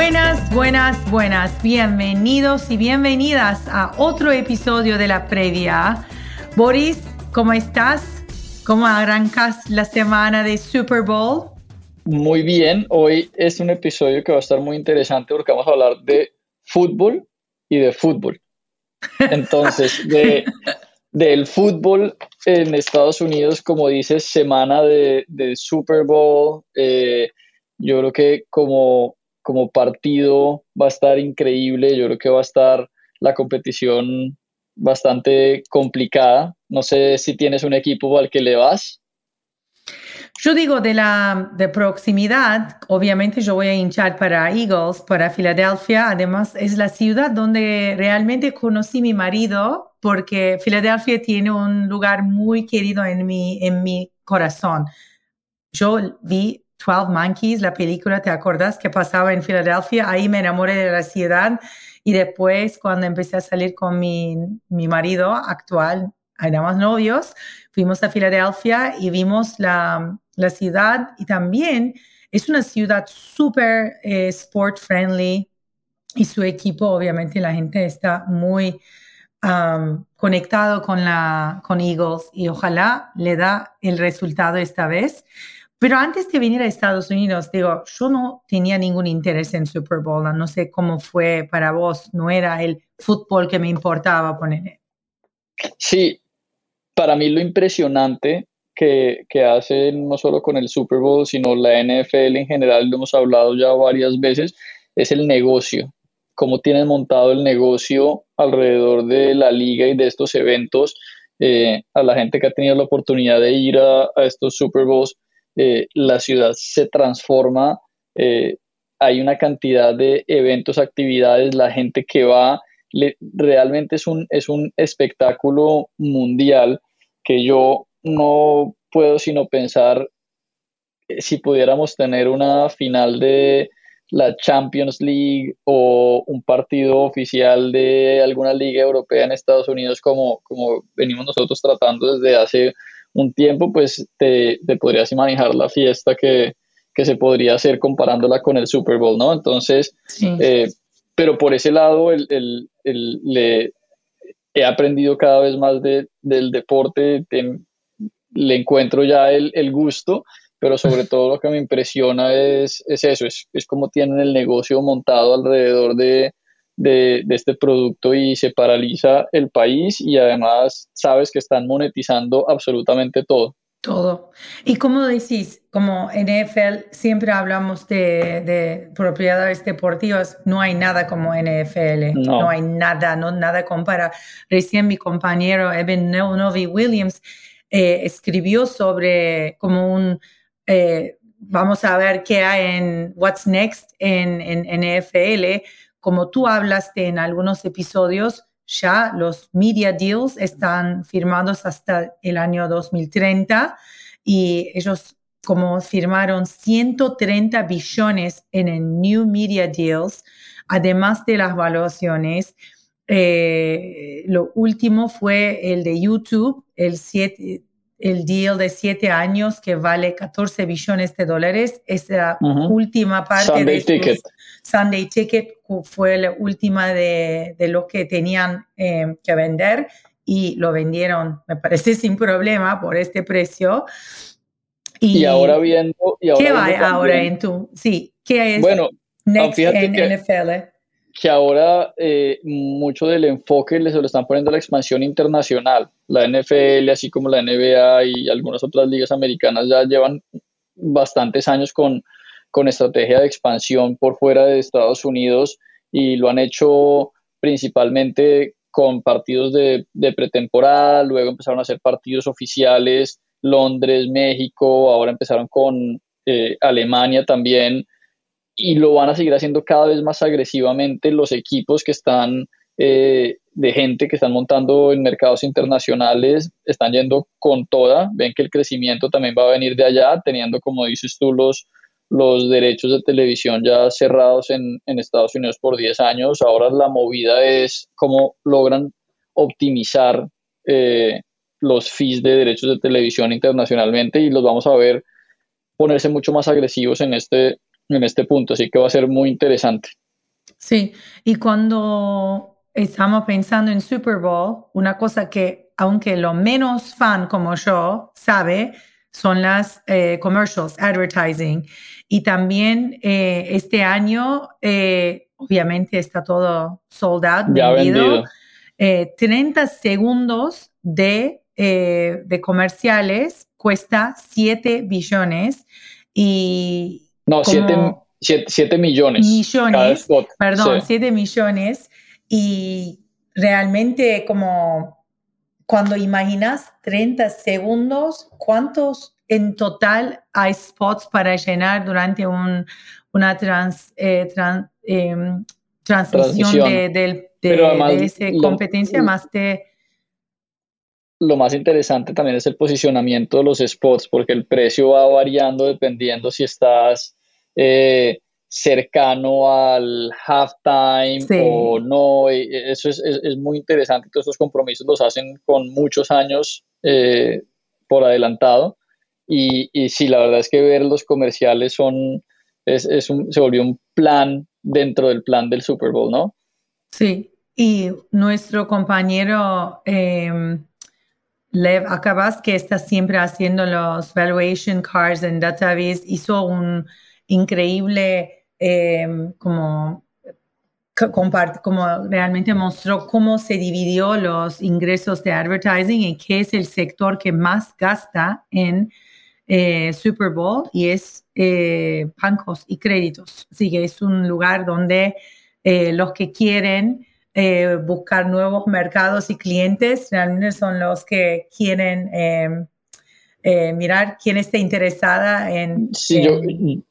Buenas, buenas, buenas. Bienvenidos y bienvenidas a otro episodio de la previa. Boris, ¿cómo estás? ¿Cómo arrancas la semana de Super Bowl? Muy bien, hoy es un episodio que va a estar muy interesante porque vamos a hablar de fútbol y de fútbol. Entonces, de, del fútbol en Estados Unidos, como dices, semana de, Super Bowl. Eh, yo creo que como como partido va a estar increíble. Yo creo que va a estar la competición bastante complicada. No sé si tienes un equipo al que le vas. Yo digo de la de proximidad, obviamente yo voy a hinchar para Eagles, para Filadelfia. Además, es la ciudad donde realmente conocí a mi marido, porque Filadelfia tiene un lugar muy querido en mi, en mi corazón. Yo vi 12 Monkeys, la película, ¿te acuerdas? Que pasaba en Filadelfia. Ahí me enamoré de la ciudad y después cuando empecé a salir con mi, mi marido actual, éramos novios, fuimos a Filadelfia y vimos la, la ciudad y también es una ciudad súper eh, sport friendly y su equipo, obviamente la gente está muy um, conectado con, la, con Eagles y ojalá le da el resultado esta vez. Pero antes de venir a Estados Unidos, digo, yo no tenía ningún interés en Super Bowl, no sé cómo fue para vos, no era el fútbol que me importaba poner. Sí, para mí lo impresionante que, que hacen no solo con el Super Bowl, sino la NFL en general, lo hemos hablado ya varias veces, es el negocio, cómo tienen montado el negocio alrededor de la liga y de estos eventos. Eh, a la gente que ha tenido la oportunidad de ir a, a estos Super Bowls, eh, la ciudad se transforma, eh, hay una cantidad de eventos, actividades, la gente que va, realmente es un, es un espectáculo mundial que yo no puedo sino pensar eh, si pudiéramos tener una final de la Champions League o un partido oficial de alguna liga europea en Estados Unidos como, como venimos nosotros tratando desde hace un tiempo, pues te, podrías imaginar la fiesta que, se podría hacer comparándola con el Super Bowl, ¿no? Entonces, eh, pero por ese lado, el, le, he aprendido cada vez más del deporte, le encuentro ya el, gusto, pero sobre todo lo que me impresiona es, es eso, es, es como tienen el negocio montado alrededor de, de, este producto y se paraliza el país y además sabes que están monetizando absolutamente todo. Todo. Y como decís, como NFL siempre hablamos de, propiedades deportivas, no hay nada como NFL, no, hay nada, no nada compara. Recién mi compañero Evan Novi Williams eh, escribió sobre como un, eh, vamos a ver qué hay en What's Next en, en NFL, como tú hablaste en algunos episodios, ya los media deals están firmados hasta el año 2030 y ellos como firmaron 130 billones en el New Media Deals, además de las valuaciones. Eh, lo último fue el de YouTube, el el deal de siete años que vale 14 billones de dólares. Es la última parte de Ticket. Sunday Ticket fue la última de, de lo que tenían eh, que vender y lo vendieron, me parece, sin problema por este precio. Y, ahora viendo... Y ¿Qué va ahora en tu? Sí, ¿qué es bueno, next en NFL? que ahora eh, mucho del enfoque le se lo están poniendo a la expansión internacional. La NFL, así como la NBA y algunas otras ligas americanas ya llevan bastantes años con, con estrategia de expansión por fuera de Estados Unidos y lo han hecho principalmente con partidos de, de pretemporada, luego empezaron a hacer partidos oficiales, Londres, México, ahora empezaron con eh, Alemania también y lo van a seguir haciendo cada vez más agresivamente los equipos que están eh, de gente que están montando en mercados internacionales, están yendo con toda, ven que el crecimiento también va a venir de allá, teniendo, como dices tú, los, los derechos de televisión ya cerrados en, Estados Unidos por 10 años, ahora la movida es cómo logran optimizar eh, los fees de derechos de televisión internacionalmente y los vamos a ver ponerse mucho más agresivos en este, en este punto, así que va a ser muy interesante. Sí, y cuando estamos pensando en Super Bowl, una cosa que, aunque lo menos fan como yo sabe, son las eh, commercials, advertising. Y también eh, este año, eh, obviamente está todo sold out, ya vendido. 30 segundos de, de comerciales cuesta 7 billones y, no, 7 millones. Millones, perdón, 7 millones. Y realmente como cuando imaginas 30 segundos, ¿cuántos en total hay spots para llenar durante un, una trans, eh, em, transmisión de, de, esa competencia más de lo más interesante también es el posicionamiento de los spots, porque el precio va variando dependiendo si estás eh, cercano al halftime o no. Eso es, es, muy interesante. Todos estos compromisos los hacen con muchos años eh, por adelantado. Y, y sí, la verdad es que ver los comerciales son, es, es un, se volvió un plan dentro del plan del Super Bowl, ¿no? Sí, y nuestro compañero em, Lev Acabas, que está siempre haciendo los valuation cards en database, hizo un increíble em, como como realmente mostró cómo se dividió los ingresos de advertising y qué es el sector que más gasta en eh, Super Bowl y es eh, bancos y créditos. Así que es un lugar donde eh, los que quieren buscar nuevos mercados y clientes realmente son los que quieren em, eh, mirar quién está interesada en,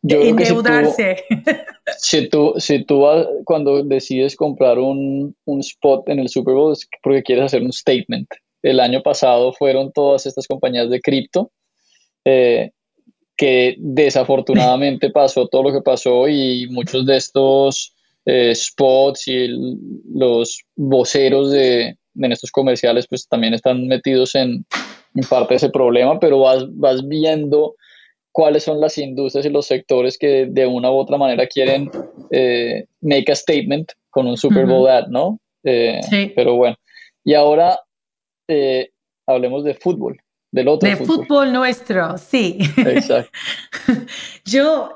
endeudarse. Si tú, si tú, vas, cuando decides comprar un, un, spot en el Super Bowl es porque quieres hacer un statement. El año pasado fueron todas estas compañías de cripto eh, que desafortunadamente pasó todo lo que pasó y muchos de estos eh, spots y los voceros de, en estos comerciales pues también están metidos en, en parte ese problema, pero vas, vas viendo cuáles son las industrias y los sectores que de una u otra manera quieren eh, make a statement con un Super Bowl ad, ¿no? Eh, sí. Pero bueno, y ahora eh, hablemos de fútbol, del otro de fútbol. nuestro, sí. Exacto. Yo,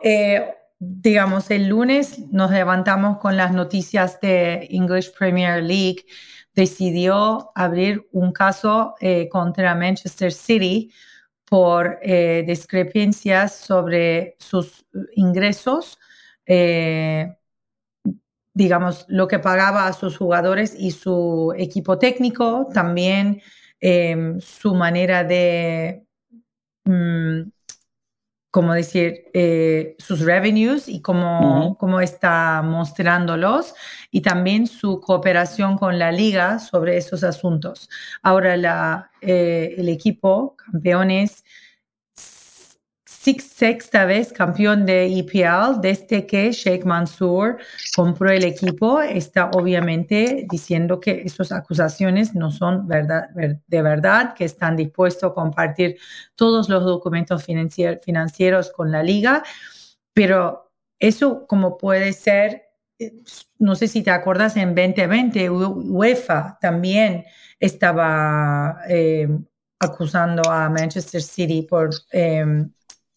digamos, el lunes nos levantamos con las noticias de English Premier League decidió abrir un caso eh, contra Manchester City por eh, discrepancias sobre sus ingresos, eh, digamos, lo que pagaba a sus jugadores y su equipo técnico, también su manera de mm, como decir, eh, sus revenues y cómo, cómo, está mostrándolos y también su cooperación con la liga sobre esos asuntos. Ahora la, eh, el equipo, campeones, sexta vez campeón de EPL desde que Sheikh Mansour compró el equipo. Está obviamente diciendo que esas acusaciones no son de verdad, que están dispuestos a compartir todos los documentos financieros con la liga, pero eso como puede ser, eh, no sé si te acuerdas, en 2020 UEFA también estaba eh, acusando a Manchester City por em,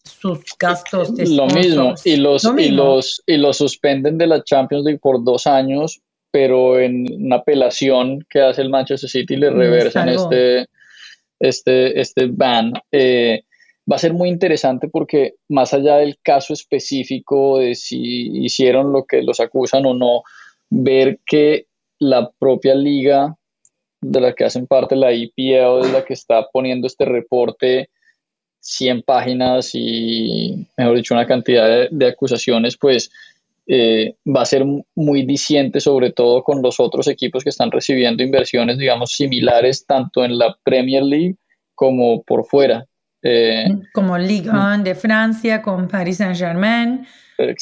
sus gastos de Lo mismo, y los, Y, los, y los suspenden de la Champions League por dos años, pero en una apelación que hace el Manchester City le reversan este, este, este ban. Eh, va a ser muy interesante porque más allá del caso específico de si hicieron lo que los acusan o no, ver que la propia liga de la que hacen parte la IPL es la que está poniendo este reporte 100 páginas y, mejor dicho, una cantidad de, acusaciones, pues eh, va a ser muy diciente, sobre todo con los otros equipos que están recibiendo inversiones, digamos, similares tanto en la Premier League como por fuera. Eh, como Ligue 1 de Francia, con Paris Saint-Germain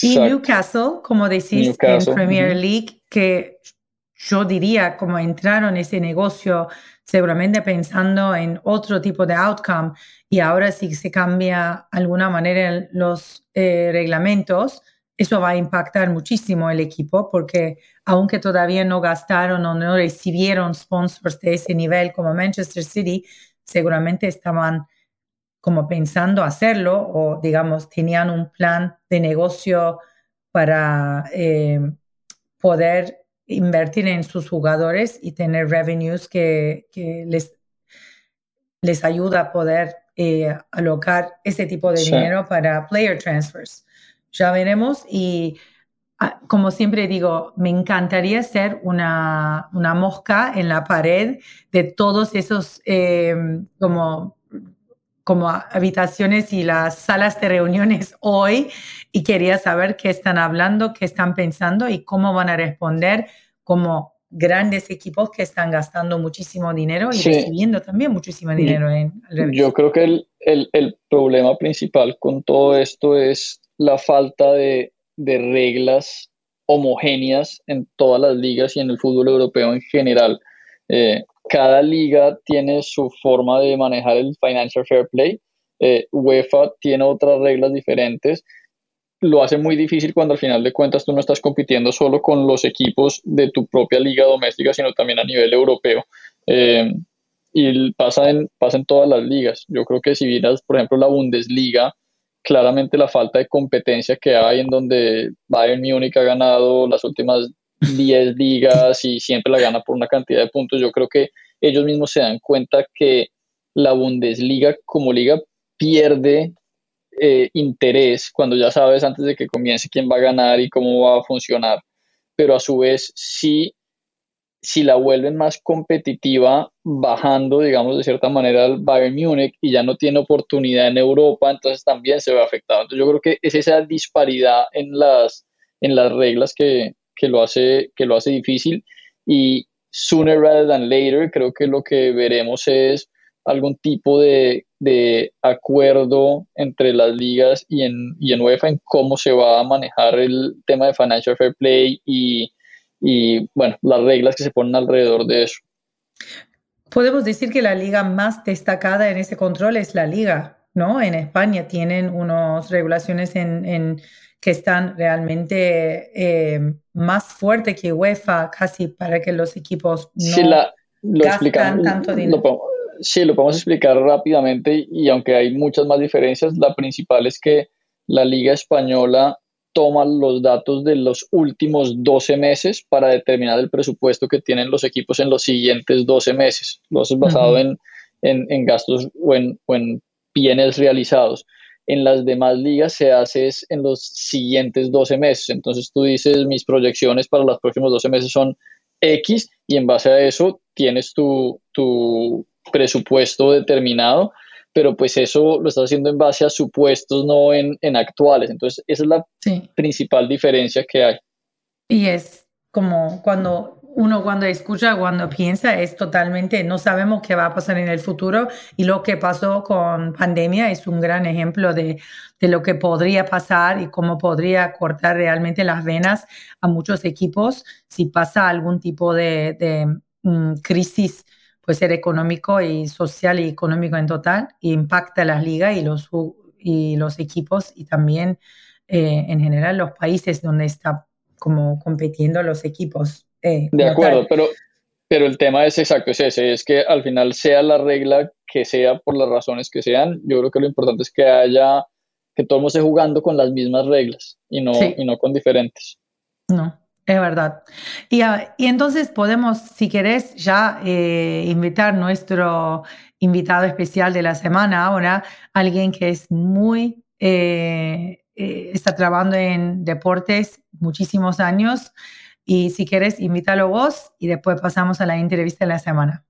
y Newcastle, como decís, en Premier League, que yo diría, como entraron en ese negocio seguramente pensando en otro tipo de outcome y ahora si se cambia alguna manera los eh, reglamentos, eso va a impactar muchísimo el equipo porque aunque todavía no gastaron o no recibieron sponsors de ese nivel como Manchester City, seguramente estaban como pensando hacerlo o digamos tenían un plan de negocio para eh, poder invertir en sus jugadores y tener revenues que, les, les ayuda a poder eh, alocar ese tipo de dinero para player transfers. Ya veremos y ah, como siempre digo, me encantaría ser una, una mosca en la pared de todos esos eh, como como habitaciones y las salas de reuniones hoy y quería saber qué están hablando, qué están pensando y cómo van a responder como grandes equipos que están gastando muchísimo dinero y recibiendo también muchísimo dinero en Yo creo que el, el, el, problema principal con todo esto es la falta de, de reglas homogéneas en todas las ligas y en el fútbol europeo en general. Eh, cada liga tiene su forma de manejar el financial fair play. Eh, UEFA tiene otras reglas diferentes. Lo hace muy difícil cuando al final de cuentas tú no estás compitiendo solo con los equipos de tu propia liga doméstica, sino también a nivel europeo. Eh, y pasa en, pasa en todas las ligas. Yo creo que si miras, por ejemplo, la Bundesliga, claramente la falta de competencia que hay en donde Bayern Múnich ha ganado las últimas 10 ligas y siempre la gana por una cantidad de puntos. Yo creo que ellos mismos se dan cuenta que la Bundesliga como liga pierde eh, interés cuando ya sabes antes de que comience quién va a ganar y cómo va a funcionar. Pero a su vez, sí, si la vuelven más competitiva, bajando, digamos, de cierta manera al Bayern Múnich y ya no tiene oportunidad en Europa, entonces también se ve afectado. Entonces yo creo que es esa disparidad en las, en las reglas que, que lo hace, que lo hace difícil y sooner rather than later creo que lo que veremos es algún tipo de, acuerdo entre las ligas y en, y en UEFA en cómo se va a manejar el tema de financial fair play y, y bueno, las reglas que se ponen alrededor de eso. Podemos decir que la liga más destacada en ese control es la liga, ¿no? En España tienen unas regulaciones en que están realmente eh, más fuertes que UEFA, casi para que los equipos no la, lo tanto dinero. Sí, lo podemos explicar rápidamente y aunque hay muchas más diferencias, la principal es que la Liga Española toma los datos de los últimos 12 meses para determinar el presupuesto que tienen los equipos en los siguientes 12 meses. Lo hace basado en, en, gastos o en, o en bienes realizados en las demás ligas se hace en los siguientes 12 meses. Entonces tú dices, mis proyecciones para los próximos 12 meses son X y en base a eso tienes tu, tu presupuesto determinado, pero pues eso lo estás haciendo en base a supuestos, no en, en actuales. Entonces esa es la principal diferencia que hay. Y es como cuando uno cuando escucha, cuando piensa, es totalmente, no sabemos qué va a pasar en el futuro y lo que pasó con pandemia es un gran ejemplo de, de lo que podría pasar y cómo podría cortar realmente las venas a muchos equipos si pasa algún tipo de, de mm, crisis, puede ser económico y social y económico en total, y impacta las ligas y los, y los equipos y también eh, en general los países donde está como compitiendo los equipos. Eh, de acuerdo, pero, pero el tema es exacto, es ese, es que al final sea la regla que sea por las razones que sean, yo creo que lo importante es que haya, que todo el mundo esté jugando con las mismas reglas y no, y no con diferentes. No, es verdad. Y, ah, y entonces podemos, si querés, ya eh, invitar nuestro invitado especial de la semana ahora, alguien que es muy, eh, está trabajando en deportes muchísimos años y si quieres, invítalo vos y después pasamos a la entrevista de la semana.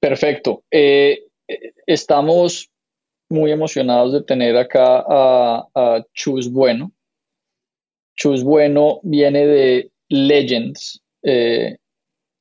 Perfecto. Eh, estamos muy emocionados de tener acá a, Chus Bueno. Chus Bueno viene de Legends, eh,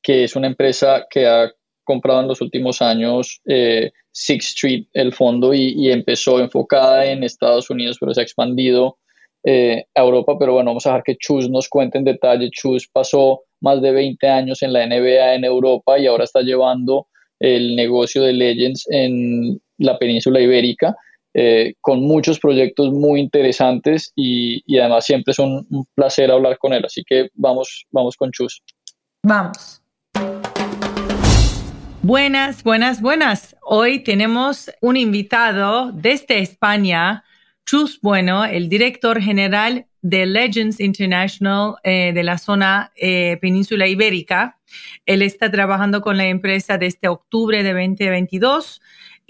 que es una empresa que ha comprado en los últimos años eh, Sixth Street, el fondo, y, empezó enfocada en Estados Unidos, pero se ha expandido eh, a Europa, pero bueno, vamos a dejar que Chus nos cuente en detalle. Chus pasó más de 20 años en la NBA en Europa y ahora está llevando el negocio de Legends en la península ibérica, eh, con muchos proyectos muy interesantes y, y, además siempre es un, un placer hablar con él. Así que vamos, vamos con Chus. Vamos. Buenas, buenas, buenas. Hoy tenemos un invitado desde España Chus Bueno, el director general de Legends International eh, de la zona eh, península ibérica. Él está trabajando con la empresa desde octubre de 2022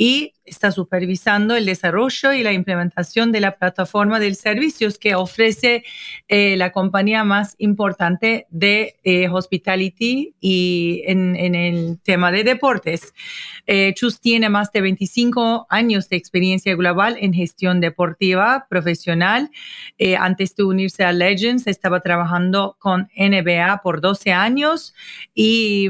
y está supervisando el desarrollo y la implementación de la plataforma de servicios que ofrece eh, la compañía más importante de eh, hospitality y en, el tema de deportes. Eh, Chus tiene más de 25 años de experiencia global en gestión deportiva profesional. antes de unirse a Legends, estaba trabajando con NBA por 12 años y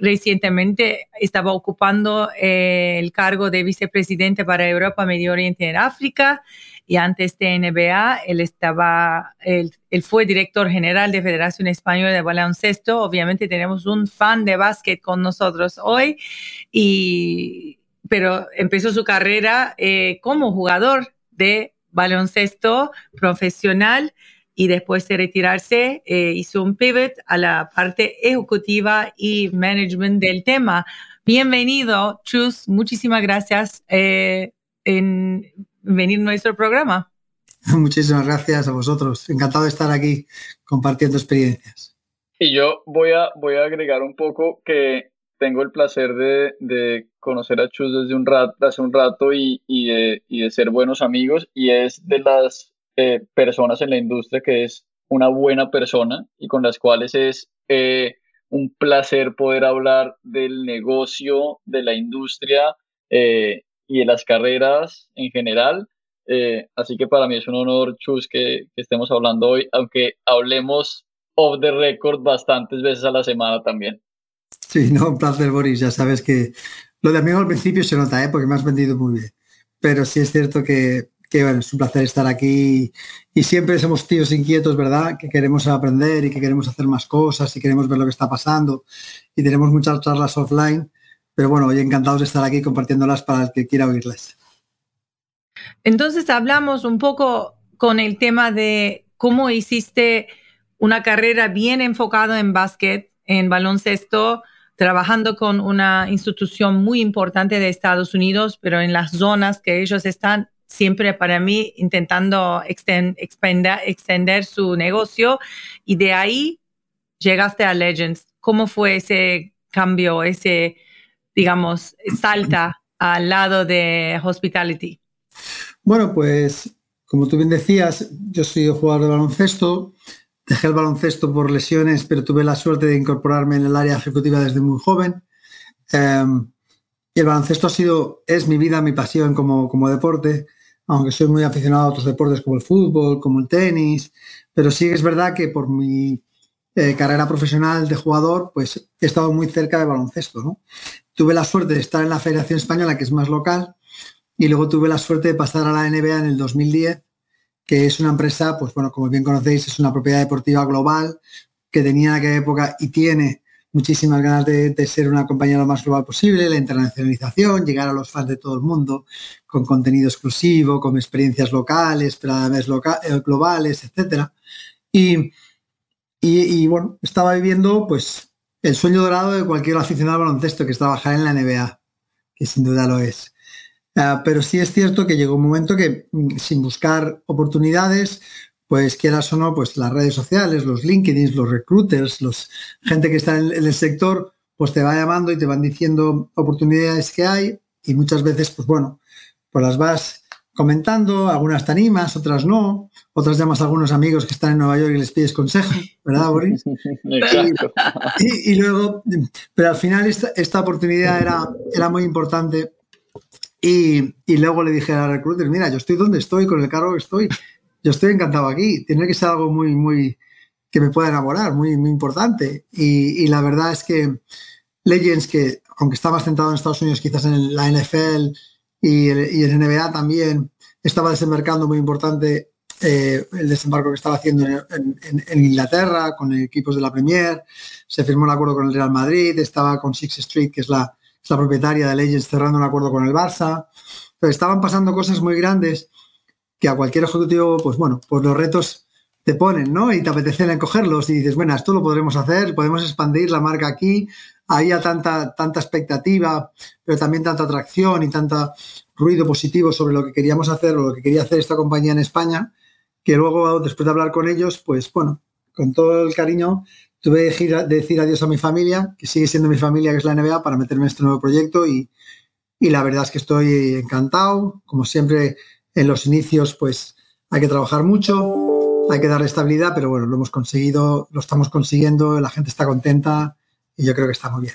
recientemente estaba ocupando eh, el cargo de vicepresidente para Europa, Medio Oriente y África. Y antes de NBA, él estaba, él, fue director general de Federación Española de Baloncesto. Obviamente tenemos un fan de básquet con nosotros hoy, y, pero empezó su carrera eh, como jugador de baloncesto profesional y después de retirarse eh, hizo un pivot a la parte ejecutiva y management del tema. Bienvenido, Chus. Muchísimas gracias eh, en venir a nuestro programa. Muchísimas gracias a vosotros. Encantado de estar aquí compartiendo experiencias. Y yo voy a, voy a agregar un poco que tengo el placer de, de conocer a Chus desde un rato, hace un rato y, y, de, y de ser buenos amigos y es de las eh, personas en la industria que es una buena persona y con las cuales es eh, un placer poder hablar del negocio, de la industria eh, y de las carreras en general. así que para mí es un honor, Chus, que, estemos hablando hoy, aunque hablemos off the record bastantes veces a la semana también. Sí, no, un placer, Boris. Ya sabes que lo de amigo al principio se nota, ¿eh? porque me has vendido muy bien. Pero sí es cierto que que bueno, es un placer estar aquí y siempre somos tíos inquietos, ¿verdad? Que queremos aprender y que queremos hacer más cosas y queremos ver lo que está pasando y tenemos muchas charlas offline, pero bueno, hoy encantados de estar aquí compartiéndolas para el que quiera oírles. Entonces hablamos un poco con el tema de cómo hiciste una carrera bien enfocada en básquet, en baloncesto, trabajando con una institución muy importante de Estados Unidos, pero en las zonas que ellos están siempre para mí intentando extender, su negocio y de ahí llegaste a Legends. ¿Cómo fue ese cambio, ese, digamos, salta al lado de Hospitality? Bueno, pues como tú bien decías, yo soy jugador de baloncesto, dejé el baloncesto por lesiones, pero tuve la suerte de incorporarme en el área ejecutiva desde muy joven. Em, y el baloncesto ha sido, es mi vida, mi pasión como, como deporte aunque soy muy aficionado a otros deportes como el fútbol, como el tenis, pero sí es verdad que por mi eh, carrera profesional de jugador, pues he estado muy cerca de baloncesto. Tuve la suerte de estar en la Federación Española, que es más local, y luego tuve la suerte de pasar a la NBA en el 2010, que es una empresa, pues bueno, como bien conocéis, es una propiedad deportiva global que tenía en aquella época y tiene muchísimas ganas de, ser una compañía lo más global posible, la internacionalización, llegar a los fans de todo el mundo con contenido exclusivo, con experiencias locales, pero además eh, globales, etcétera. Y, y, bueno, estaba viviendo pues el sueño dorado de cualquier aficionado al baloncesto, que es trabajar en la NBA, que sin duda lo es. Ah, pero sí es cierto que llegó un momento que mm, sin buscar oportunidades, pues quieras o no, pues las redes sociales, los LinkedIn, los recruiters, los gente que está en, el sector, pues te va llamando y te van diciendo oportunidades que hay y muchas veces, pues bueno, pues las vas comentando, algunas te animas, otras no, otras llamas a algunos amigos que están en Nueva York y les pides consejo, ¿verdad, Boris? Y, y, luego, pero al final esta, esta oportunidad era, era muy importante. Y, y, luego le dije a la recruiter, mira, yo estoy donde estoy, con el cargo que estoy, yo estoy encantado aquí. Tiene que ser algo muy, muy, que me pueda enamorar, muy, muy importante. Y, la verdad es que Legends, que aunque estaba centrado en Estados Unidos, quizás en la NFL y, y en NBA también, estaba desembarcando muy importante eh, el desembarco que estaba haciendo en, Inglaterra con equipos de la Premier. Se firmó un acuerdo con el Real Madrid, estaba con Six Street, que es la, es la propietaria de Legends, cerrando un acuerdo con el Barça. Pero estaban pasando cosas muy grandes que a cualquier ejecutivo, pues bueno, pues los retos te ponen, ¿no? Y te apetecen cogerlos y dices, bueno, esto lo podremos hacer, podemos expandir la marca aquí, había tanta, tanta expectativa, pero también tanta atracción y tanta ruido positivo sobre lo que queríamos hacer o lo que quería hacer esta compañía en España, que luego, después de hablar con ellos, pues bueno, con todo el cariño, tuve que decir adiós a mi familia, que sigue siendo mi familia, que es la NBA, para meterme en este nuevo proyecto y, y la verdad es que estoy encantado. Como siempre, en los inicios, pues hay que trabajar mucho, hay que darle estabilidad, pero bueno, lo hemos conseguido, lo estamos consiguiendo, la gente está contenta y yo creo que está muy bien.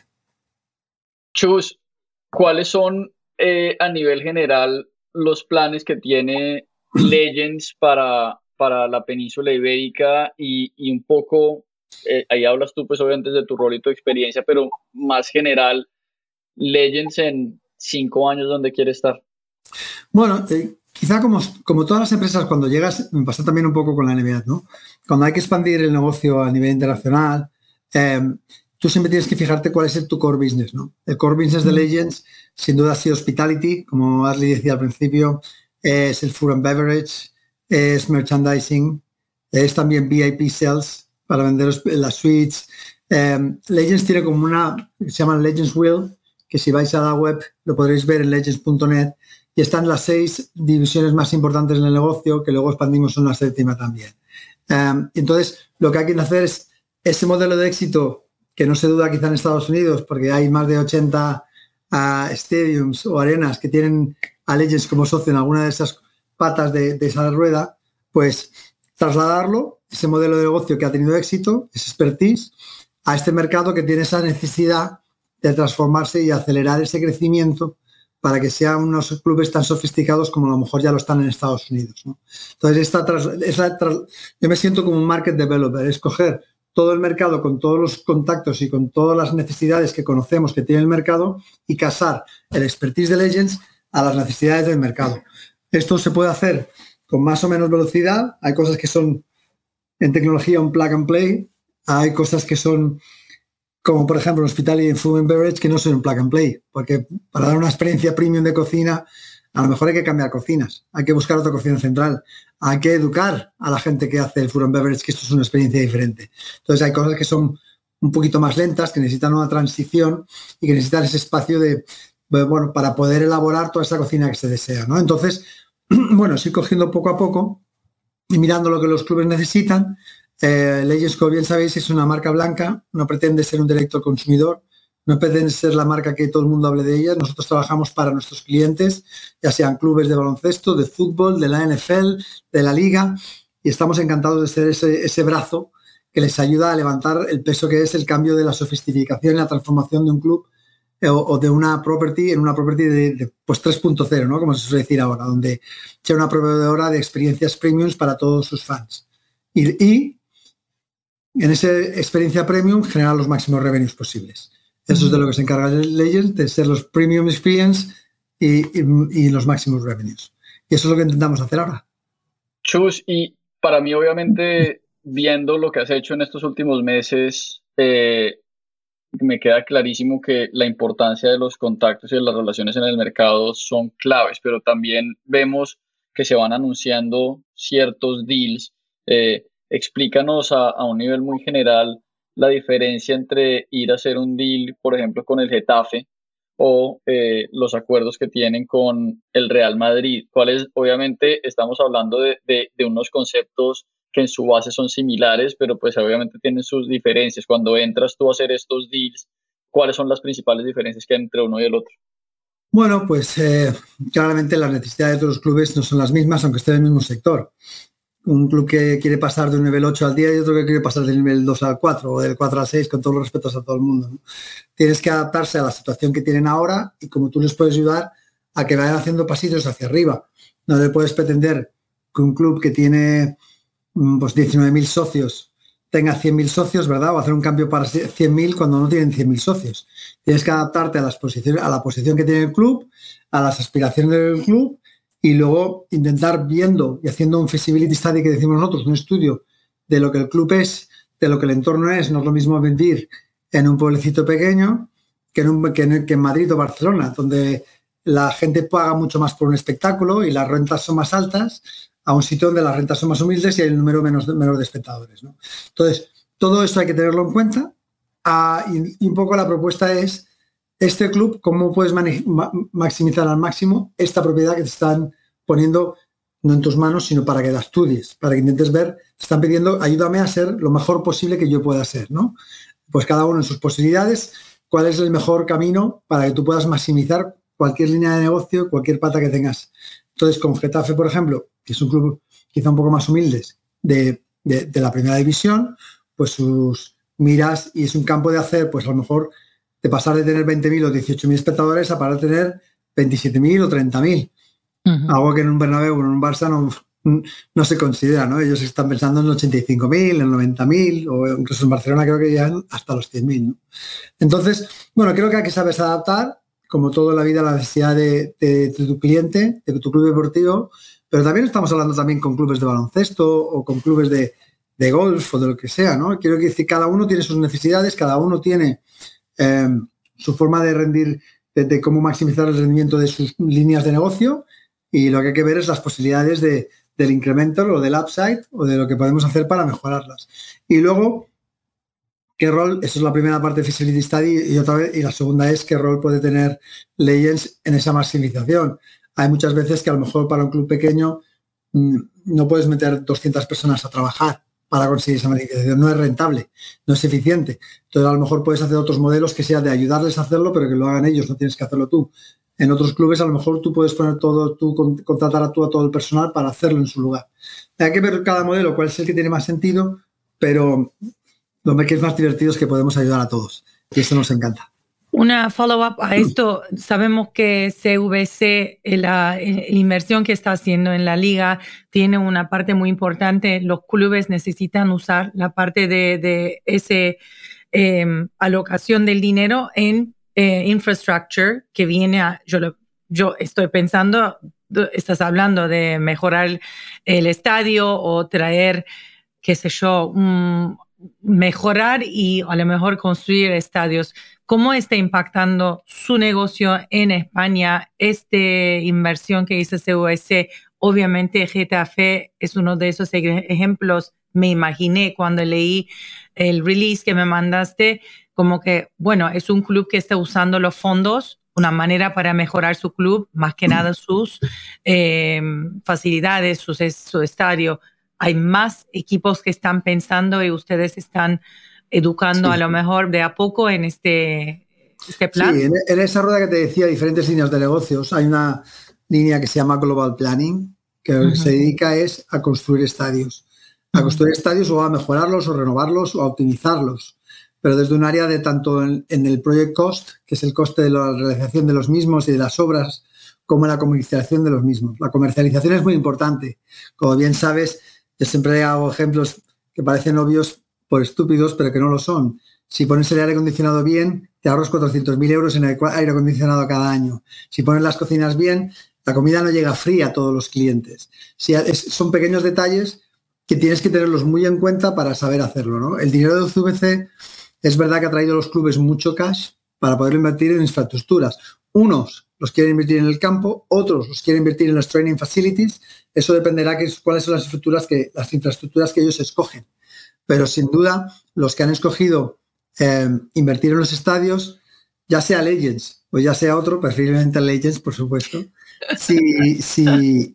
Chus, ¿cuáles son eh, a nivel general los planes que tiene Legends para, para la península ibérica y, un poco, eh, ahí hablas tú pues obviamente de tu rol y tu experiencia, pero más general, Legends en cinco años, ¿dónde quiere estar? Bueno, eh, Quizá como, como todas las empresas, cuando llegas, me pasa también un poco con la NBA, ¿no? Cuando hay que expandir el negocio a nivel internacional, eh, tú siempre tienes que fijarte cuál es tu core business, ¿no? El core business de. Legends, sin duda, ha sido hospitality, como Ashley decía al principio, es el food and beverage, es merchandising, es también VIP sales para vender las suites. Eh, Legends tiene como una, se llama Legends Wheel, que si vais a la web lo podréis ver en legends.net y están las seis divisiones más importantes en el negocio, que luego expandimos en séptima también. Em, entonces, lo que hay que hacer es ese modelo de éxito, que no se duda quizá en Estados Unidos, porque hay más de 80 uh, stadiums o arenas que tienen a Legends como socio en alguna de esas patas de, de esa rueda, pues trasladarlo, ese modelo de negocio que ha tenido éxito, ese expertise, a este mercado que tiene esa necesidad de transformarse y acelerar ese crecimiento para que sean unos clubes tan sofisticados como a lo mejor ya lo están en Estados Unidos. Entonces, esta yo me siento como un market developer, escoger todo el mercado con todos los contactos y con todas las necesidades que conocemos que tiene el mercado y casar el expertise de Legends a las necesidades del mercado. Esto se puede hacer con más o menos velocidad. Hay cosas que son en tecnología un plug and play. Hay cosas que son como por ejemplo Hospitality y Food and Beverage, que no son un plug and play, porque para dar una experiencia premium de cocina, a lo mejor hay que cambiar cocinas, hay que buscar otra cocina central, hay que educar a la gente que hace el Food and Beverage que esto es una experiencia diferente. Entonces hay cosas que son un poquito más lentas, que necesitan una transición y que necesitan ese espacio de, bueno, para poder elaborar toda esa cocina que se desea, ¿no? Entonces, bueno, sí cogiendo poco a poco y mirando lo que los clubes necesitan, eh, Legends, como bien sabéis, es una marca blanca, no pretende ser un directo consumidor, no pretende ser la marca que todo el mundo hable de ella. Nosotros trabajamos para nuestros clientes, ya sean clubes de baloncesto, de fútbol, de la NFL, de la liga, y estamos encantados de ser ese, brazo que les ayuda a levantar el peso que es el cambio de la sofisticación y la transformación de un club eh, o, de una property en una property de, pues 3.0, ¿no? Como se suele decir ahora, donde sea una proveedora de experiencias premiums para todos sus fans. y en esa experiencia premium generar los máximos revenues posibles. Eso es de lo que se encarga Legend, de ser los premium experience y, los máximos revenues. Y eso es lo que intentamos hacer ahora. Chus, y para mí obviamente viendo lo que has hecho en estos últimos meses, eh, me queda clarísimo que la importancia de los contactos y de las relaciones en el mercado son claves, pero también vemos que se van anunciando ciertos deals. Eh, explícanos a, un nivel muy general la diferencia entre ir a hacer un deal, por ejemplo, con el Getafe o eh, los acuerdos que tienen con el Real Madrid. ¿Cuáles? Obviamente estamos hablando de, de unos conceptos que en su base son similares, pero pues obviamente tienen sus diferencias. Cuando entras tú a hacer estos deals, ¿cuáles son las principales diferencias que hay entre uno y el otro? Bueno, pues eh, claramente las necesidades de los clubes no son las mismas, aunque estén en el mismo sector. Un club que quiere pasar de un nivel 8 al 10 y otro que quiere pasar del nivel 2 al 4 o del 4 al 6, con todos los respetos a todo el mundo. Tienes que adaptarse a la situación que tienen ahora y como tú les puedes ayudar a que vayan haciendo pasitos hacia arriba. No le puedes pretender que un club que tiene Mm, pues 19.000 socios tenga 100.000 socios, ¿verdad? O hacer un cambio para 100.000 cuando no tienen 100.000 socios. Tienes que adaptarte a, las posiciones, a la posición que tiene el club, a las aspiraciones del club y luego intentar viendo y haciendo un feasibility study que decimos nosotros, un estudio de lo que el club es, de lo que el entorno es. No es lo mismo vivir en un pueblecito pequeño que en, un, que en Madrid o Barcelona, donde la gente paga mucho más por un espectáculo y las rentas son más altas a un sitio donde las rentas son más humildes y hay el número menos, de espectadores. Entonces, todo esto hay que tenerlo en cuenta. Ah, y, un poco la propuesta es, este club, ¿cómo puedes maximizar al máximo esta propiedad que te están poniendo no en tus manos, sino para que la estudies, para que intentes ver, te están pidiendo, ayúdame a ser lo mejor posible que yo pueda ser, ¿no? Pues cada uno en sus posibilidades, cuál es el mejor camino para que tú puedas maximizar cualquier línea de negocio, cualquier pata que tengas. Entonces, con Getafe, por ejemplo, que es un club quizá un poco más humildes de, la primera división, pues sus miras y es un campo de hacer, pues a lo mejor de pasar de tener 20.000 o 18.000 espectadores a para tener 27.000 o 30.000. Algo que en un Bernabéu o en un Barça no, se considera, ¿no? Ellos están pensando en 85.000, en 90.000 o incluso en Barcelona creo que llegan hasta los 100.000, Entonces, bueno, creo que hay que saber adaptar, como toda la vida, a la necesidad de, de, tu cliente, de tu club deportivo, pero también estamos hablando también con clubes de baloncesto o con clubes de, golf o de lo que sea, ¿no? Quiero decir, cada uno tiene sus necesidades, cada uno tiene em, su forma de rendir, de, cómo maximizar el rendimiento de sus líneas de negocio y lo que hay que ver es las posibilidades de, del incremento o del upside o de lo que podemos hacer para mejorarlas. Y luego, ¿qué rol? Eso es la primera parte de Feasibility Study y, otra vez, y la segunda es qué rol puede tener Legends en esa maximización hay muchas veces que a lo mejor para un club pequeño mm, no puedes meter 200 personas a trabajar para conseguir esa monetización. No es rentable, no es eficiente. Entonces, a lo mejor puedes hacer otros modelos que sean de ayudarles a hacerlo, pero que lo hagan ellos, no tienes que hacerlo tú. En otros clubes, a lo mejor tú puedes poner todo, tú contratar a tú a todo el personal para hacerlo en su lugar. Hay que ver cada modelo, cuál es el que tiene más sentido, pero lo que es más divertido es que podemos ayudar a todos. Y eso nos encanta. Una follow-up a esto, sabemos que CVC, eh, la, eh, inversión que está haciendo en la liga, tiene una parte muy importante. Los clubes necesitan usar la parte de, de esa em, alocación del dinero en eh, infrastructure que viene a, yo, yo estoy pensando, estás hablando de mejorar el estadio o traer, qué sé yo, mejorar y a lo mejor construir estadios ¿Cómo está impactando su negocio en España esta inversión que hizo CUS? Obviamente Getafe es uno de esos ejemplos. Me imaginé cuando leí el release que me mandaste, como que, bueno, es un club que está usando los fondos una manera para mejorar su club, más que nada sus eh, facilidades, su, su estadio. Hay más equipos que están pensando y ustedes están educando a lo mejor de a poco en este, este plan. Sí, en, esa rueda que te decía, diferentes líneas de negocios, hay una línea que se llama Global Planning, que se dedica es a construir estadios. A construir estadios o a mejorarlos o renovarlos o a optimizarlos. Pero desde un área de tanto en, el project cost, que es el coste de la realización de los mismos y de las obras, como en la comercialización de los mismos. La comercialización es muy importante. Como bien sabes, yo siempre hago ejemplos que parecen obvios, por estúpidos, pero que no lo son. Si pones el aire acondicionado bien, te ahorras 400.000 euros en aire acondicionado cada año. Si pones las cocinas bien, la comida no llega fría a todos los clientes. Son pequeños detalles que tienes que tenerlos muy en cuenta para saber hacerlo. ¿no? El dinero de CVC es verdad que ha traído a los clubes mucho cash para poder invertir en infraestructuras. Unos los quieren invertir en el campo, otros los quieren invertir en los training facilities. Eso dependerá de cuáles son las infraestructuras que, las infraestructuras que ellos escogen. Pero sin duda, los que han escogido eh, invertir en los estadios, ya sea Legends o ya sea otro, preferiblemente Legends, por supuesto,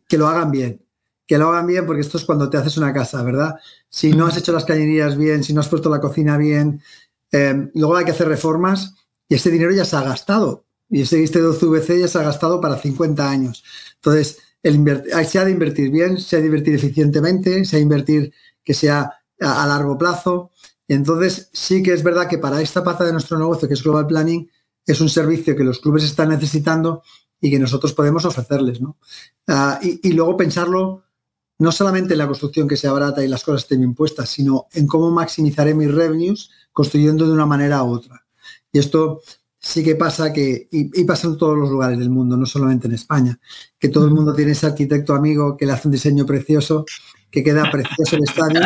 que lo hagan bien. Que lo hagan bien porque esto es cuando te haces una casa, ¿verdad? Si no has hecho las cañerías bien, si no has puesto la cocina bien, eh, luego hay que hacer reformas y ese dinero ya se ha gastado. Y ese de 12VC ya se ha gastado para 50 años. Entonces, el se ha de invertir bien, se ha de invertir eficientemente, se ha de invertir que sea a, largo plazo. Y entonces, sí que es verdad que para esta pata de nuestro negocio, que es Global Planning, es un servicio que los clubes están necesitando y que nosotros podemos ofrecerles. Ah, y, luego pensarlo no solamente en la construcción que sea barata y las cosas estén impuestas, sino en cómo maximizaré mis revenues construyendo de una manera u otra. Y esto sí que pasa que, y, pasa en todos los lugares del mundo, no solamente en España, que todo el mundo tiene ese arquitecto amigo que le hace un diseño precioso, que queda precioso el estadio,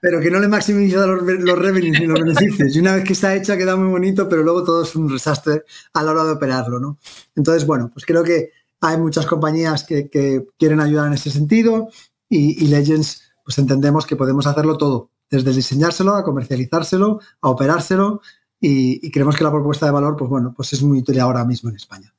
pero que no le maximiza los, los revenues ni los beneficios. Y una vez que está hecha queda muy bonito, pero luego todo es un desastre a la hora de operarlo, ¿no? Entonces, bueno, pues creo que hay muchas compañías que, quieren ayudar en ese sentido y, Legends, pues entendemos que podemos hacerlo todo, desde diseñárselo, a comercializárselo, a operárselo y, creemos que la propuesta de valor, pues bueno, pues es muy útil ahora mismo en España.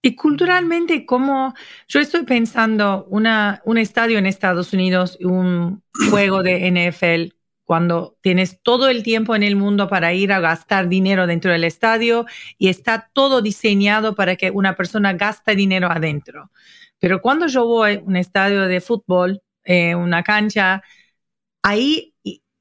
Y culturalmente, como yo estoy pensando una, un estadio en Estados Unidos, un juego de NFL, cuando tienes todo el tiempo en el mundo para ir a gastar dinero dentro del estadio y está todo diseñado para que una persona gaste dinero adentro. Pero cuando yo voy a un estadio de fútbol, eh, una cancha, ahí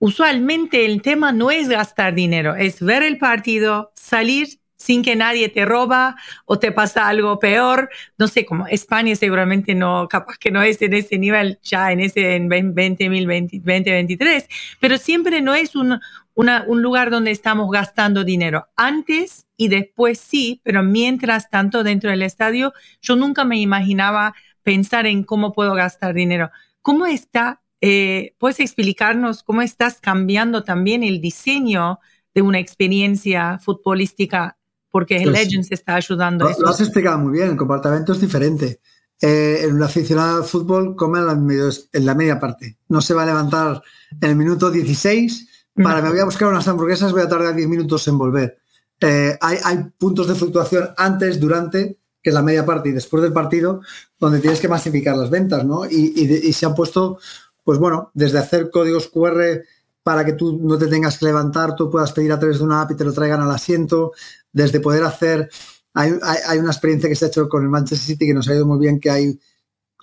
usualmente el tema no es gastar dinero, es ver el partido, salir sin que nadie te roba o te pasa algo peor. No sé, como España seguramente no, capaz que no es en ese nivel ya en ese en 2023, pero siempre no es un, un lugar donde estamos gastando dinero. Antes y después sí, pero mientras tanto dentro del estadio, yo nunca me imaginaba pensar en cómo puedo gastar dinero. ¿Cómo está? Eh, ¿Puedes explicarnos cómo estás cambiando también el diseño de una experiencia futbolística porque el pues, Legends está ayudando. Lo, lo, has explicado muy bien, el comportamiento es diferente. Eh, el aficionado al fútbol come en la, en la, media parte. No se va a levantar en el minuto 16 para, me voy a buscar unas hamburguesas, voy a tardar 10 minutos en volver. Eh, hay, hay, puntos de fluctuación antes, durante, que es la media parte, y después del partido, donde tienes que masificar las ventas, ¿no? Y, y, y se han puesto, pues bueno, desde hacer códigos QR para que tú no te tengas que levantar, tú puedas pedir a través de una app y te lo traigan al asiento, desde poder hacer, hay, una experiencia que se ha hecho con el Manchester City que nos ha ido muy bien, que hay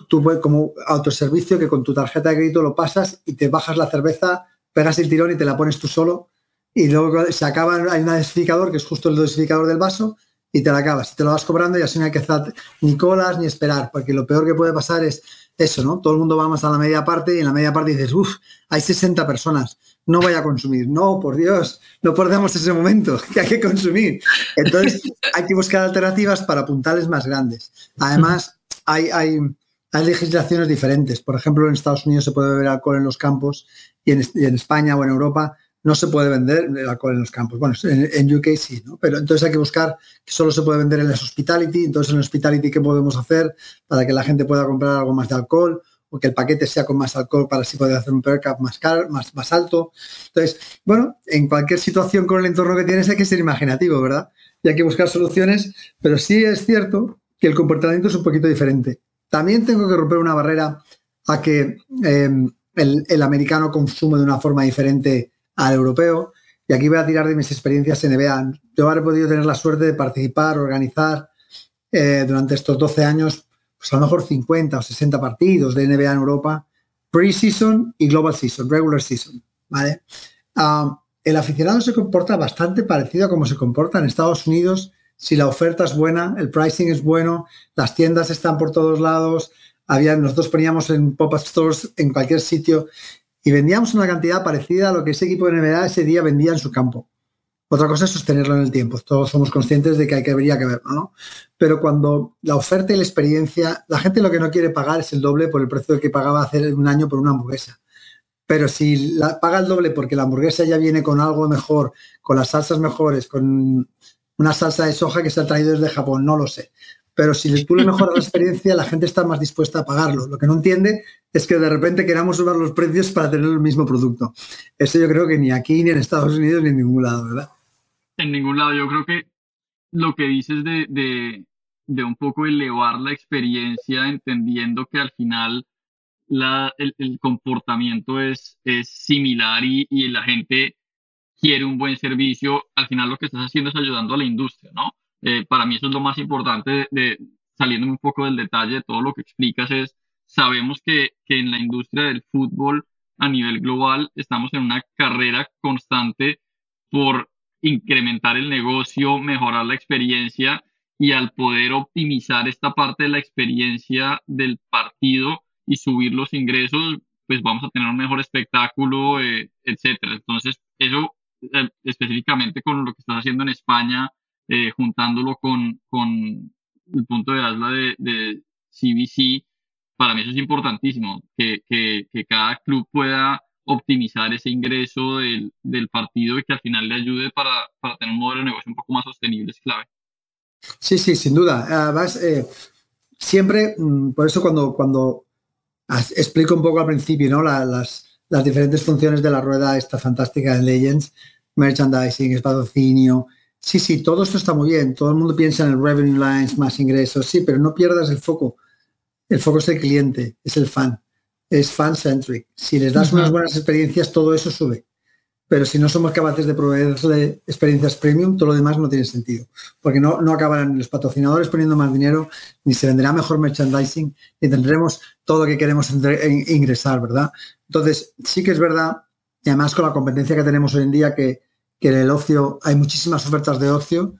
tú como autoservicio que con tu tarjeta de crédito lo pasas y te bajas la cerveza, pegas el tirón y te la pones tú solo y luego se acaba, hay un dosificador que es justo el dosificador del vaso y te la acabas. Y te lo vas cobrando y así no hay que hacer ni colas ni esperar, porque lo peor que puede pasar es eso, ¿no? Todo el mundo va más a la media parte y en la media parte dices, uff, hay 60 personas no vaya a consumir. No, por Dios, no perdemos ese momento que hay que consumir. Entonces, hay que buscar alternativas para puntales más grandes. Además, hay, hay, hay legislaciones diferentes. Por ejemplo, en Estados Unidos se puede beber alcohol en los campos y en, en España o en Europa no se puede vender alcohol en los campos. Bueno, en, UK sí, ¿no? Pero entonces hay que buscar que solo se puede vender en las hospitality. Entonces, en hospitality, ¿qué podemos hacer para que la gente pueda comprar algo más de alcohol? o que el paquete sea con más alcohol para así poder hacer un per cap más, más, más alto. Entonces, bueno, en cualquier situación con el entorno que tienes hay que ser imaginativo, ¿verdad? Y hay que buscar soluciones, pero sí es cierto que el comportamiento es un poquito diferente. También tengo que romper una barrera a que em, el, americano consume de una forma diferente al europeo. Y aquí voy a tirar de mis experiencias en NBA. Yo he podido tener la suerte de participar, organizar eh, durante estos 12 años pues a lo mejor 50 o 60 partidos de NBA en Europa, pre-season y global season, regular season, ¿vale? Ah, el aficionado se comporta bastante parecido a como se comporta en Estados Unidos si la oferta es buena, el pricing es bueno, las tiendas están por todos lados, había, nosotros poníamos en pop-up stores en cualquier sitio y vendíamos una cantidad parecida a lo que ese equipo de NBA ese día vendía en su campo. Otra cosa es sostenerlo en el tiempo. Todos somos conscientes de que hay que habría que verlo, ¿no? Pero cuando la oferta y la experiencia, la gente lo que no quiere pagar es el doble por el precio que pagaba hace un año por una hamburguesa. Pero si la, paga el doble porque la hamburguesa ya viene con algo mejor, con las salsas mejores, con una salsa de soja que se ha traído desde Japón, no lo sé. Pero si tú le mejoras la experiencia, la gente está más dispuesta a pagarlo. Lo que no entiende es que de repente queramos subir los precios para tener el mismo producto. Eso yo creo que ni aquí, ni en Estados Unidos, ni en ningún lado, ¿verdad? En ningún lado. Yo creo que lo que dices de, de, de un poco elevar la experiencia, entendiendo que al final la, el, el, comportamiento es, es similar y, y, la gente quiere un buen servicio, al final lo que estás haciendo es ayudando a la industria, ¿no? Eh, para mí eso es lo más importante de, saliendo un poco del detalle de todo lo que explicas es, sabemos que, que en la industria del fútbol a nivel global estamos en una carrera constante por incrementar el negocio, mejorar la experiencia y al poder optimizar esta parte de la experiencia del partido, y subir los ingresos, pues vamos a tener un mejor espectáculo, eh, etcétera. Entonces, eso eh, específicamente con lo que estás haciendo en España, eh, juntándolo con, con el punto de asla de, de, CBC, para mí eso es importantísimo, que, que, cada club pueda optimizar ese ingreso del, del, partido y que al final le ayude para, para, tener un modelo de negocio un poco más sostenible es clave. Sí, sí, sin duda. Además, eh, siempre, mm, por eso cuando, cuando explico un poco al principio, ¿no? La, las, las, diferentes funciones de la rueda esta fantástica de Legends, merchandising, patrocinio. Sí, sí, todo esto está muy bien. Todo el mundo piensa en el revenue lines, más ingresos, sí, pero no pierdas el foco. El foco es el cliente, es el fan, es fan-centric. Si les das uh -huh. unas buenas experiencias, todo eso sube. Pero si no somos capaces de proveerle experiencias premium, todo lo demás no tiene sentido. Porque no, no acabarán los patrocinadores poniendo más dinero, ni se venderá mejor merchandising, ni tendremos todo lo que queremos ingresar, ¿verdad? Entonces, sí que es verdad, y además con la competencia que tenemos hoy en día, que, que en el ocio hay muchísimas ofertas de ocio,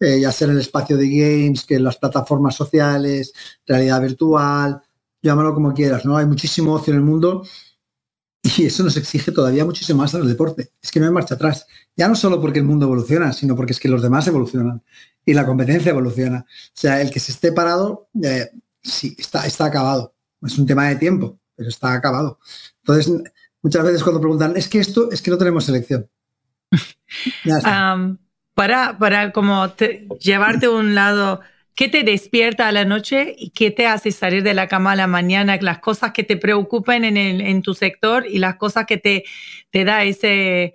eh, ya sea en el espacio de games, que en las plataformas sociales, realidad virtual, llámalo como quieras, ¿no? Hay muchísimo ocio en el mundo y eso nos exige todavía muchísimo más al deporte. Es que no hay marcha atrás. Ya no solo porque el mundo evoluciona, sino porque es que los demás evolucionan y la competencia evoluciona. O sea, el que se esté parado, eh, sí, está, está acabado. Es un tema de tiempo, pero está acabado. Entonces, muchas veces cuando preguntan, es que esto, es que no tenemos selección. Para, para como te, llevarte a un lado ¿Qué te despierta a la noche y qué te hace salir de la cama a la mañana? Las cosas que te preocupan en, el, en tu sector y las cosas que te, te da ese...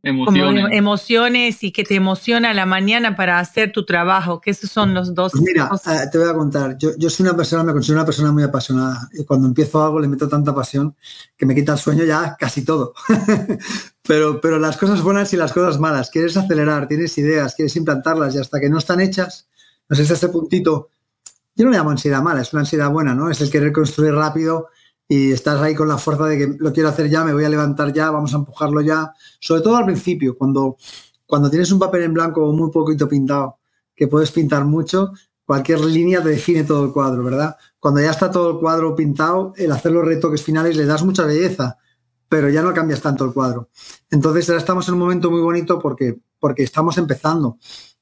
Emociones. emociones y que te emociona a la mañana para hacer tu trabajo, que esos son los dos. Pues mira, uh, te voy a contar, yo, yo soy una persona, me considero una persona muy apasionada y cuando empiezo algo le meto tanta pasión que me quita el sueño ya casi todo. pero, pero las cosas buenas y las cosas malas, quieres acelerar, tienes ideas, quieres implantarlas y hasta que no están hechas, no sé, este puntito, yo no le llamo ansiedad mala, es una ansiedad buena, ¿no? Es el querer construir rápido y estás ahí con la fuerza de que lo quiero hacer ya, me voy a levantar ya, vamos a empujarlo ya. Sobre todo al principio, cuando, cuando tienes un papel en blanco muy poquito pintado, que puedes pintar mucho, cualquier línea te define todo el cuadro, ¿verdad? Cuando ya está todo el cuadro pintado, el hacer los retoques finales le das mucha belleza, pero ya no cambias tanto el cuadro. Entonces ahora estamos en un momento muy bonito porque, porque estamos empezando.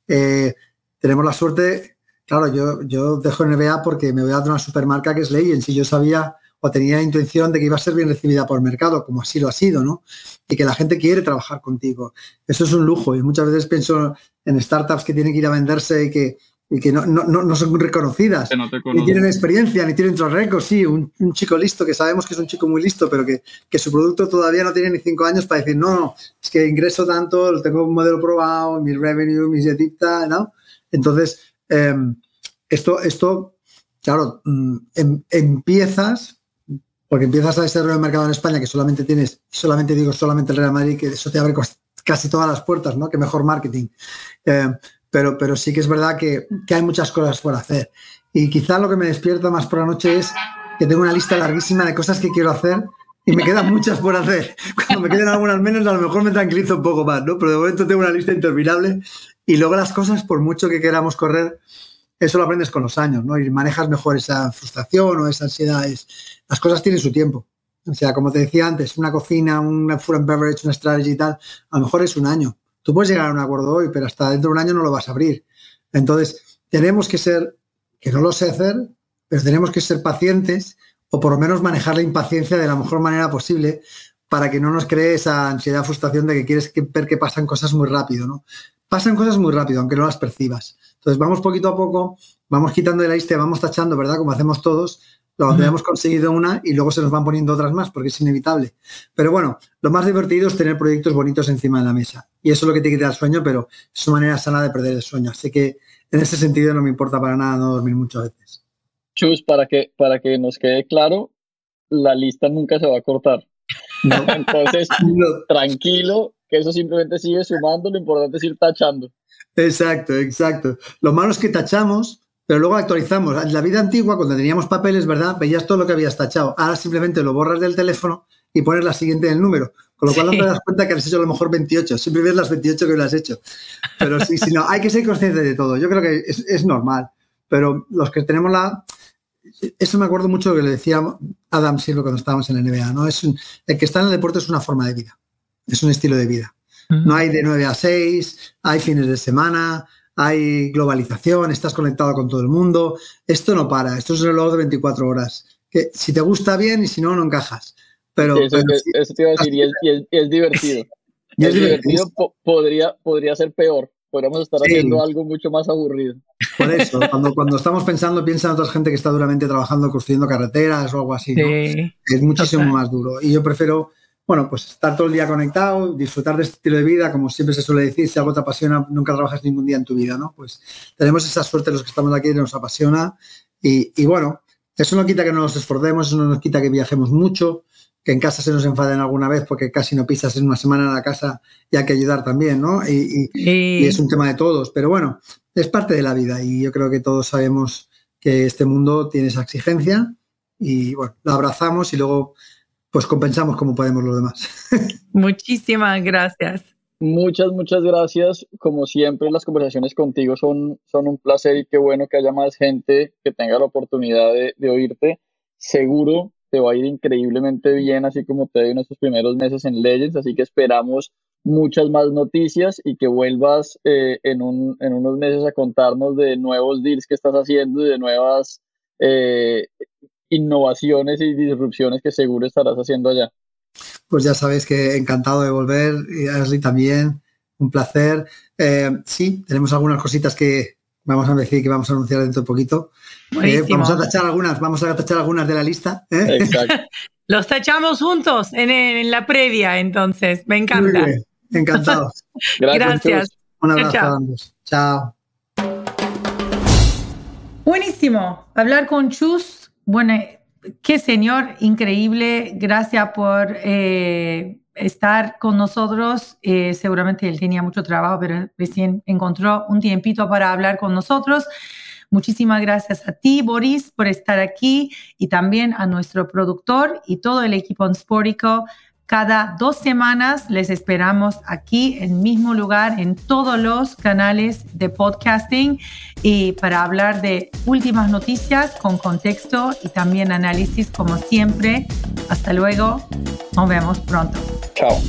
Eh, tenemos la suerte, claro, yo, yo dejo NBA porque me voy a dar una supermarca que es Legends y yo sabía o tenía la intención de que iba a ser bien recibida por el mercado, como así lo ha sido, ¿no? Y que la gente quiere trabajar contigo. Eso es un lujo y muchas veces pienso en startups que tienen que ir a venderse y que, y que no, no, no, son reconocidas, que no ni tienen experiencia, ni tienen otros récords, sí, un, un, chico listo, que sabemos que es un chico muy listo, pero que, que, su producto todavía no tiene ni cinco años para decir, no, no, es que ingreso tanto, tengo un modelo probado, mi revenue, mi etita, ¿no? Entonces, eh, esto, esto, claro, em, empiezas, porque empiezas a desarrollar el mercado en España que solamente tienes, solamente digo solamente el Real Madrid, que eso te abre casi todas las puertas, ¿no? Que mejor marketing. Eh, pero, pero sí que es verdad que, que, hay muchas cosas por hacer. Y quizá lo que me despierta más por la noche es que tengo una lista larguísima de cosas que quiero hacer y me quedan muchas por hacer. Cuando me queden algunas menos, a lo mejor me tranquilizo un poco más, ¿no? Pero de momento tengo una lista interminable y luego las cosas, por mucho que queramos correr, eso lo aprendes con los años, ¿no? Y manejas mejor esa frustración o esa ansiedad. Es, las cosas tienen su tiempo. O sea, como te decía antes, una cocina, una food and beverage, una strategy y tal, a lo mejor es un año. Tú puedes llegar a un acuerdo hoy, pero hasta dentro de un año no lo vas a abrir. Entonces, tenemos que ser, que no lo sé hacer, pero tenemos que ser pacientes o por lo menos manejar la impaciencia de la mejor manera posible para que no nos cree esa ansiedad, frustración de que quieres ver que pasan cosas muy rápido, ¿no? Pasan cosas muy rápido, aunque no las percibas. Entonces vamos poquito a poco, vamos quitando de la lista, vamos tachando, ¿verdad? Como hacemos todos, lo hemos conseguido una y luego se nos van poniendo otras más porque es inevitable. Pero bueno, lo más divertido es tener proyectos bonitos encima de la mesa. Y eso es lo que te quita el sueño, pero es una manera sana de perder el sueño. Así que en ese sentido no me importa para nada no dormir muchas veces. Chus, para que, para que nos quede claro, la lista nunca se va a cortar. Entonces, tranquilo, que eso simplemente sigue sumando, lo importante es ir tachando. Exacto, exacto. Lo malo es que tachamos, pero luego actualizamos. En la vida antigua, cuando teníamos papeles, ¿verdad? Veías todo lo que habías tachado. Ahora simplemente lo borras del teléfono y pones la siguiente del número. Con lo cual no te das cuenta que has hecho a lo mejor 28. Siempre ves las 28 que lo has hecho. Pero sí, sí, no, hay que ser consciente de todo. Yo creo que es, es normal. Pero los que tenemos la, eso me acuerdo mucho de lo que le decía Adam Silva cuando estábamos en la NBA, ¿no? Es el que está en el deporte es una forma de vida, es un estilo de vida. No hay de 9 a 6, hay fines de semana, hay globalización, estás conectado con todo el mundo. Esto no para, esto es un reloj de 24 horas. Que si te gusta bien y si no, no encajas. Pero, eso, te iba a decir, y es, divertido. Y es, divertido, podría, podría ser peor podríamos estar haciendo algo mucho más aburrido. Por eso, cuando, cuando estamos pensando, piensa en otra gente que está duramente trabajando, construyendo carreteras o algo así. Es muchísimo más duro. Y yo prefiero, bueno, pues estar todo el día conectado, disfrutar de este estilo de vida, como siempre se suele decir, si algo te apasiona, nunca trabajas ningún día en tu vida, ¿no? Pues tenemos esa suerte los que estamos aquí, nos apasiona. Y, y bueno, eso no quita que no nos esforcemos, eso no nos quita que viajemos mucho, que en casa se nos enfaden alguna vez porque casi no pisas en una semana en la casa y hay que ayudar también, ¿no? Y, es un tema de todos, pero bueno, es parte de la vida y yo creo que todos sabemos que este mundo tiene esa exigencia y bueno, la abrazamos y luego pues compensamos como podemos los demás. Muchísimas gracias. Muchas, muchas gracias. Como siempre, las conversaciones contigo son, son un placer y qué bueno que haya más gente que tenga la oportunidad de, de oírte. Seguro te va a ir increíblemente bien, así como te dio en estos primeros meses en Legends, así que esperamos muchas más noticias y que vuelvas eh, en, un, en, unos meses a contarnos de nuevos deals que estás haciendo y de nuevas eh, innovaciones y disrupciones que seguro estarás haciendo allá. Pues ya sabes que encantado de volver, y Ashley también, un placer. Eh, sí, tenemos algunas cositas que, vamos a decir que vamos a anunciar dentro de poquito. Eh, vamos a tachar algunas, vamos a tachar algunas de la lista. ¿eh? Los tachamos juntos en, la previa, entonces. Me encanta. Encantado. Gracias. Un abrazo a ambos. Chao. Buenísimo. Hablar con Chus. Bueno, qué señor increíble. Gracias por eh, estar con nosotros. Eh, seguramente él tenía mucho trabajo, pero recién encontró un tiempito para hablar con nosotros. Muchísimas gracias a ti, Boris, por estar aquí y también a nuestro productor y todo el equipo en. Cada dos semanas les esperamos aquí en mismo lugar en todos los canales de podcasting y para hablar de últimas noticias con contexto y también análisis como siempre. Hasta luego. Nos vemos pronto. Chao.